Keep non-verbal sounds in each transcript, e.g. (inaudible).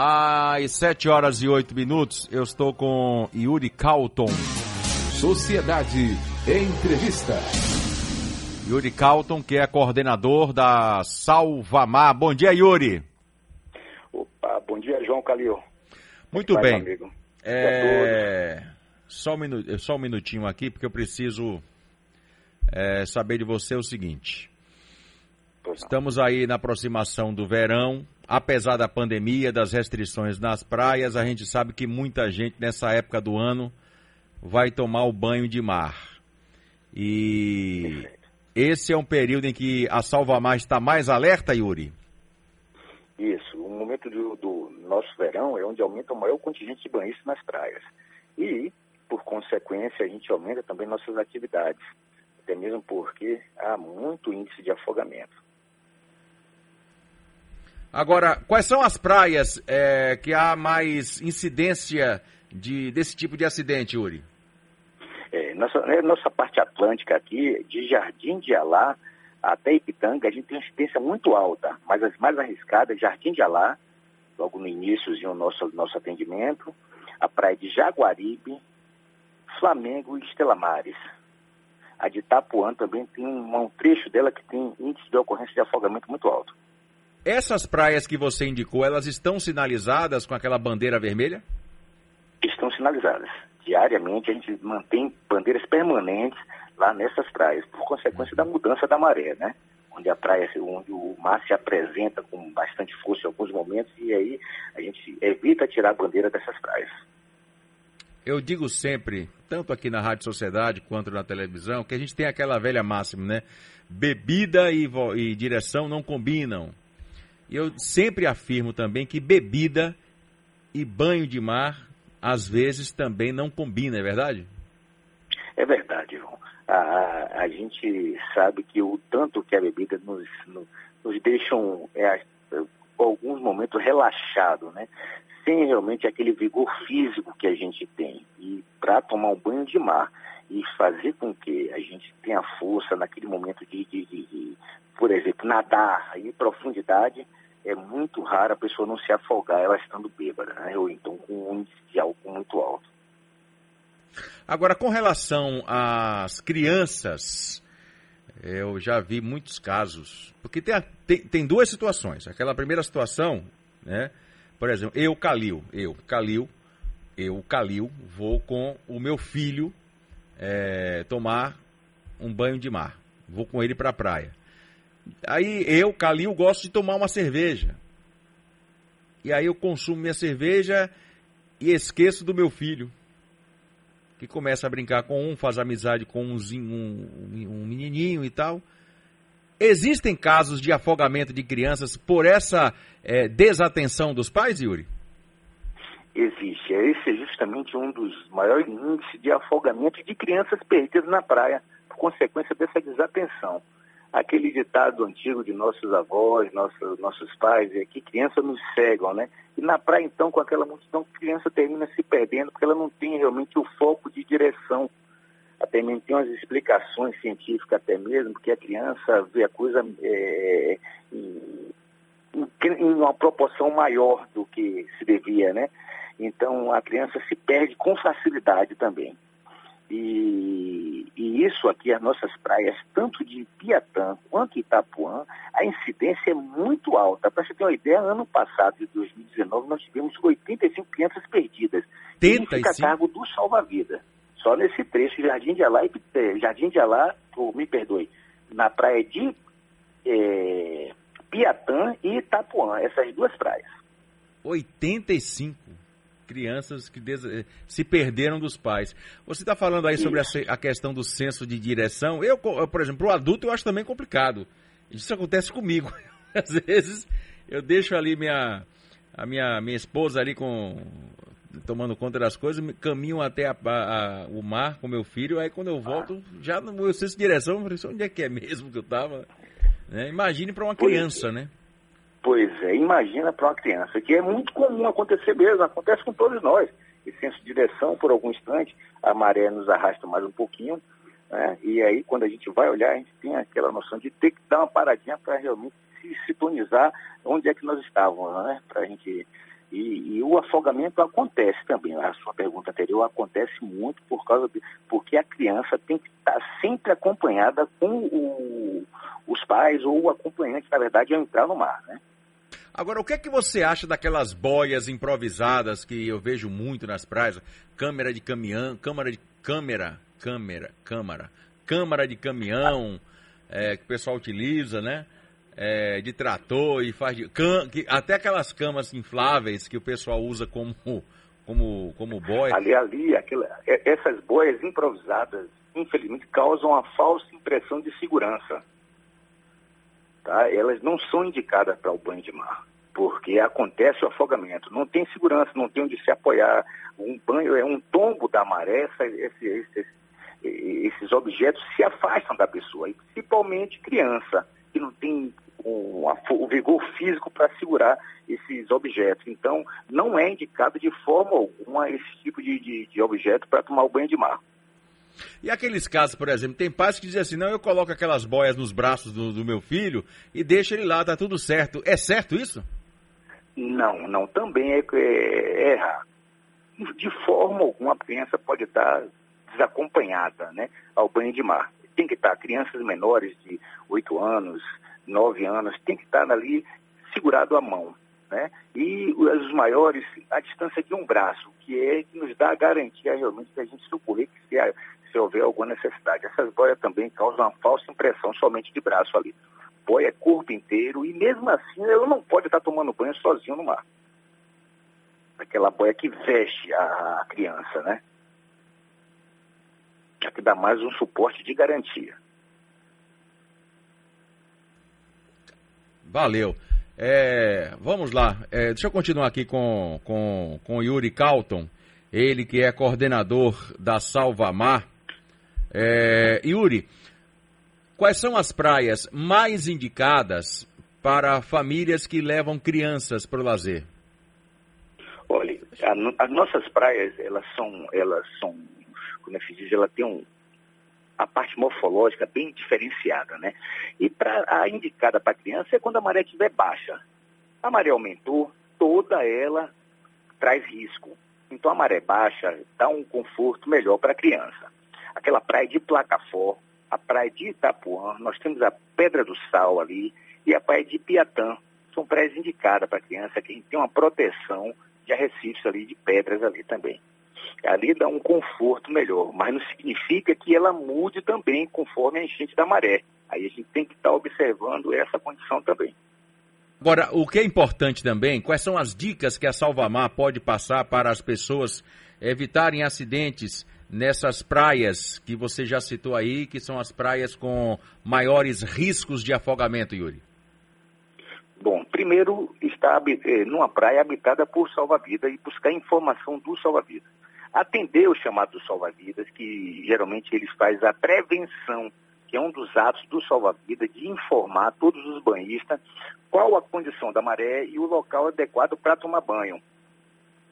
Às 7 horas e 8 minutos, eu estou com Yuri Calton. Sociedade Entrevista. Yuri Calton, que é coordenador da Salvamar. Bom dia, Yuri. Opa, bom dia, João Calil. Muito bem. É... Só, um minu... Só um minutinho aqui, porque eu preciso é, saber de você o seguinte. Estamos aí na aproximação do verão. Apesar da pandemia, das restrições nas praias, a gente sabe que muita gente nessa época do ano vai tomar o banho de mar. E esse é um período em que a Salvamar está mais alerta, Yuri? Isso. O momento do, do nosso verão é onde aumenta o maior contingente de banhistas nas praias. E, por consequência, a gente aumenta também nossas atividades. Até mesmo porque há muito índice de afogamento. Agora, quais são as praias é, que há mais incidência de, desse tipo de acidente, Uri? É, nossa, é, nossa parte atlântica aqui, de Jardim de Alá até Ipitanga, a gente tem uma incidência muito alta, mas as mais arriscadas, Jardim de Alá, logo no início do nosso, nosso atendimento, a praia de Jaguaribe, Flamengo e Estela Mares. A de Itapuã também tem um, um trecho dela que tem índice de ocorrência de afogamento muito alto. Essas praias que você indicou, elas estão sinalizadas com aquela bandeira vermelha? Estão sinalizadas. Diariamente a gente mantém bandeiras permanentes lá nessas praias, por consequência da mudança da maré, né? Onde a praia, onde o mar se apresenta com bastante força em alguns momentos e aí a gente evita tirar a bandeira dessas praias. Eu digo sempre, tanto aqui na Rádio Sociedade quanto na televisão, que a gente tem aquela velha máxima, né? Bebida e, e direção não combinam. E eu sempre afirmo também que bebida e banho de mar, às vezes, também não combina, é verdade? É verdade, João. A, a gente sabe que o tanto que a bebida nos, nos, deixa, é, alguns momentos, relaxado, né? Sem realmente aquele vigor físico que a gente tem. E para tomar um banho de mar e fazer com que a gente tenha força naquele momento de, de, de, de por exemplo, nadar em profundidade, é muito raro a pessoa não se afogar ela estando bêbada, né? ou então com um índice de álcool muito alto. Agora, com relação às crianças, eu já vi muitos casos, porque tem, tem, tem duas situações. Aquela primeira situação, né? Por exemplo, eu, Calil, eu, Calil, eu, Calil, vou com o meu filho é, tomar um banho de mar. Vou com ele para a praia. Aí eu, Calil, gosto de tomar uma cerveja. E aí eu consumo minha cerveja e esqueço do meu filho. Que começa a brincar com um, faz amizade com um, um, um menininho e tal. Existem casos de afogamento de crianças por essa é, desatenção dos pais, Yuri? Existe. Esse é justamente um dos maiores índices de afogamento de crianças perdidas na praia, por consequência dessa desatenção aquele ditado antigo de nossos avós, nossos, nossos pais, é que criança nos cegam, né? E na praia, então, com aquela multidão, a criança termina se perdendo, porque ela não tem realmente o foco de direção. Até mesmo tem umas explicações científicas até mesmo, porque a criança vê a coisa é, em, em uma proporção maior do que se devia, né? Então, a criança se perde com facilidade também. E, e, isso aqui, as nossas praias, tanto de Piatã quanto Itapuã, a incidência é muito alta. Para você ter uma ideia, ano passado, de 2019, nós tivemos 85 crianças perdidas. 85? E fica a cargo do salva-vida. Só nesse trecho, Jardim de Alá, e, Jardim de Alá, oh, me perdoe, na praia de é, Piatã e Itapuã, essas duas praias. 85? Crianças que eh, se perderam dos pais. Você está falando aí sobre a, questão do senso de direção. Eu, por exemplo, o adulto eu acho também complicado. Isso acontece comigo. (laughs) Às vezes eu deixo ali minha, a minha, minha esposa ali com tomando conta das coisas, caminho até a, a, o mar com meu filho, aí quando eu volto, já no meu senso de direção, eu falei, onde é que é mesmo que eu estava? Né? Imagine para uma criança, né? Pois é, imagina para uma criança, que é muito comum acontecer mesmo, acontece com todos nós. Esse senso de direção, por algum instante, a maré nos arrasta mais um pouquinho, né? e aí quando a gente vai olhar, a gente tem aquela noção de ter que dar uma paradinha para realmente se sintonizar onde é que nós estávamos, né? Para a gente ir, o afogamento acontece também. A sua pergunta anterior acontece muito por causa de, porque a criança tem que estar sempre acompanhada com o, os pais ou o acompanhante, na verdade, ao entrar no mar, né? Agora, o que é que você acha daquelas boias improvisadas que eu vejo muito nas praias? Câmera de caminhão, câmera de câmera, câmera, câmara, câmara de caminhão é, que o pessoal utiliza, né? É, de trator e faz de, cam, que, até aquelas camas infláveis que o pessoal usa como como como boia. Ali ali, aquela, essas boias improvisadas, infelizmente, causam uma falsa impressão de segurança. Tá? Elas não são indicadas para o banho de mar porque acontece o afogamento. Não tem segurança, não tem onde se apoiar. Um banho é um tombo da maré, esse, esse, esses objetos se afastam da pessoa, e principalmente criança, que não tem o, o vigor físico para segurar esses objetos. Então, não é indicado de forma alguma esse tipo de, de, de objeto para tomar o banho de mar. E aqueles casos, por exemplo, tem pais que dizem assim, não, eu coloco aquelas boias nos braços do, do meu filho e deixo ele lá, tá tudo certo. É certo isso? Não, não, também é, é, é errar. De forma alguma a criança pode estar desacompanhada né, ao banho de mar. Tem que estar, crianças menores de 8 anos, 9 anos, tem que estar ali segurado a mão. Né? E os maiores, a distância de um braço, que é que nos dá a garantia realmente que a gente socorrer que se, se houver alguma necessidade. Essas boias também causam uma falsa impressão somente de braço ali. Boia é corpo inteiro e mesmo assim ela não pode estar tomando banho sozinho no mar. Aquela boia que veste a criança, né? é que dá mais um suporte de garantia. Valeu. É, vamos lá. É, deixa eu continuar aqui com, com, com Yuri Calton, ele que é coordenador da Salvamar. É, Yuri, quais são as praias mais indicadas para famílias que levam crianças para o lazer? Olha, as nossas praias, elas são, elas são como é que se diz, ela tem um, a parte morfológica bem diferenciada, né? E pra, a indicada para criança é quando a maré estiver baixa. A maré aumentou, toda ela traz risco. Então a maré baixa dá um conforto melhor para a criança. Aquela praia de Placafó, a praia de Itapuã, nós temos a Pedra do Sal ali e a praia de Piatã. São praias indicadas para criança que tem uma proteção de arrecifes ali, de pedras ali também ali dá um conforto melhor, mas não significa que ela mude também conforme a enchente da maré. Aí a gente tem que estar tá observando essa condição também. Agora, o que é importante também, quais são as dicas que a Salvamar pode passar para as pessoas evitarem acidentes nessas praias que você já citou aí, que são as praias com maiores riscos de afogamento, Yuri? Bom, primeiro, estar eh, numa praia habitada por salva-vida e buscar informação do salva-vida atender o chamado do salva-vidas, que geralmente eles faz a prevenção, que é um dos atos do salva-vida, de informar todos os banhistas qual a condição da maré e o local adequado para tomar banho.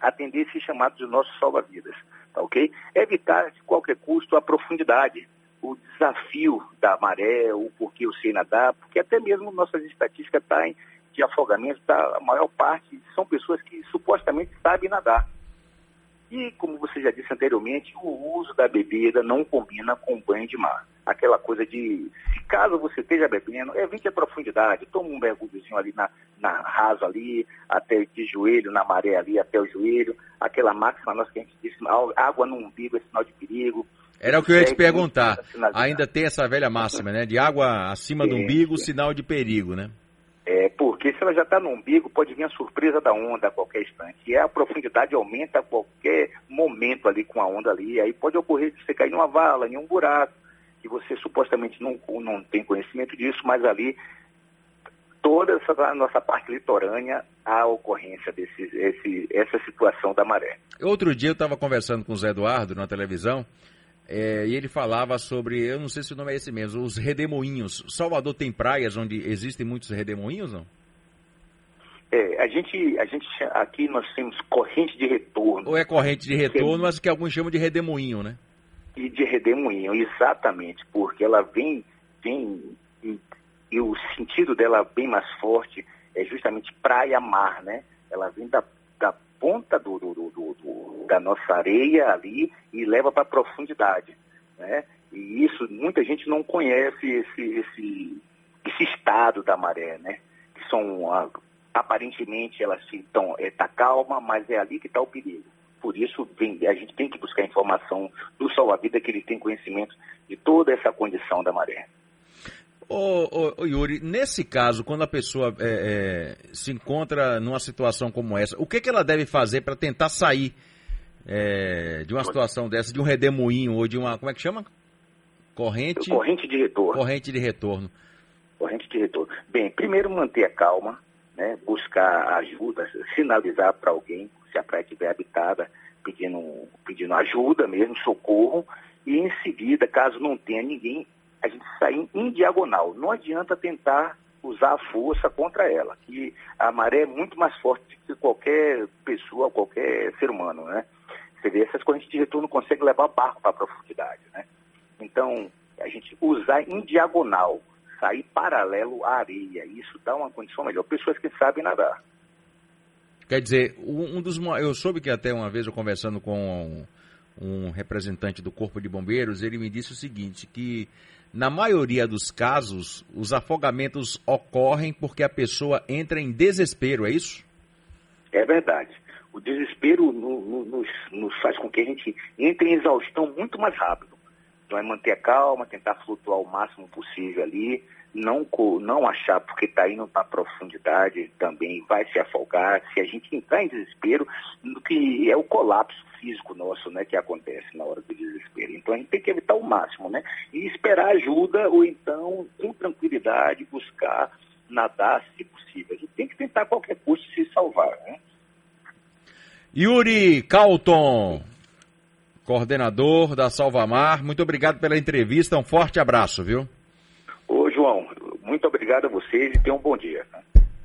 Atender esse chamado de nossos salva-vidas, tá ok? Evitar de qualquer custo a profundidade, o desafio da maré, o porquê eu sei nadar, porque até mesmo nossas estatísticas tá de afogamento, tá, a maior parte são pessoas que supostamente sabem nadar. E, como você já disse anteriormente, o uso da bebida não combina com o banho de mar. Aquela coisa de, se caso você esteja bebendo, evite a profundidade, toma um mergulhozinho ali na, na raso ali, até de joelho, na maré ali, até o joelho. Aquela máxima nossa que a gente disse, água no umbigo é sinal de perigo. Era o que eu ia te perguntar. Ainda tem essa velha máxima, né? De água acima do umbigo, sinal de perigo, né? É, ela já está no umbigo, pode vir a surpresa da onda a qualquer instante. E a profundidade aumenta a qualquer momento ali com a onda ali. Aí pode ocorrer de você cair numa vala, em um buraco, que você supostamente não, não tem conhecimento disso, mas ali toda essa nossa parte litorânea a ocorrência desse, esse, essa situação da maré. Outro dia eu estava conversando com o Zé Eduardo na televisão é, e ele falava sobre, eu não sei se o nome é esse mesmo, os redemoinhos. Salvador tem praias onde existem muitos redemoinhos, não? É, a gente, a gente aqui nós temos corrente de retorno. Ou é corrente de retorno, é... mas que alguns chamam de redemoinho, né? E de redemoinho, exatamente, porque ela vem, vem e, e o sentido dela bem mais forte é justamente praia-mar, né? Ela vem da, da ponta do, do, do, do da nossa areia ali e leva para a profundidade. Né? E isso, muita gente não conhece esse, esse, esse estado da maré, né? Que são, aparentemente, elas estão, é, tá calma, mas é ali que está o perigo. Por isso, vem, a gente tem que buscar informação do salva-vida, que ele tem conhecimento de toda essa condição da maré. Ô, ô, ô, Yuri, nesse caso, quando a pessoa é, é, se encontra numa situação como essa, o que, que ela deve fazer para tentar sair é, de uma situação dessa, de um redemoinho ou de uma, como é que chama? Corrente... Corrente de retorno. Corrente de retorno. Corrente de retorno. Bem, primeiro manter a calma, né, buscar ajuda, sinalizar para alguém, se a praia estiver habitada, pedindo, pedindo ajuda mesmo, socorro, e em seguida, caso não tenha ninguém, a gente sair em diagonal. Não adianta tentar usar a força contra ela, que a maré é muito mais forte que qualquer pessoa, qualquer ser humano, né? Você vê, essas correntes de retorno conseguem levar barco para a profundidade, né? Então, a gente usar em diagonal, sair paralelo à areia, isso dá uma condição melhor. Pessoas que sabem nadar. Quer dizer, um dos eu soube que até uma vez eu conversando com um, representante do Corpo de Bombeiros, ele me disse o seguinte, que na maioria dos casos, os afogamentos ocorrem porque a pessoa entra em desespero, é isso? É verdade. O desespero no, no, nos, nos, faz com que a gente entre em exaustão muito mais rápido. Então é manter a calma, tentar flutuar o máximo possível ali, não, não achar porque está indo para a profundidade também vai se afogar. Se a gente entrar em desespero, no que é o colapso físico nosso, né, que acontece na hora do desespero. Então a gente tem que evitar o máximo, né? E esperar ajuda ou então, com tranquilidade, buscar nadar se possível. A gente tem que tentar a qualquer custo se salvar, né? Yuri Calton, coordenador da Salvamar, muito obrigado pela entrevista, um forte abraço, viu? Ô João, muito obrigado a vocês e tenham um bom dia.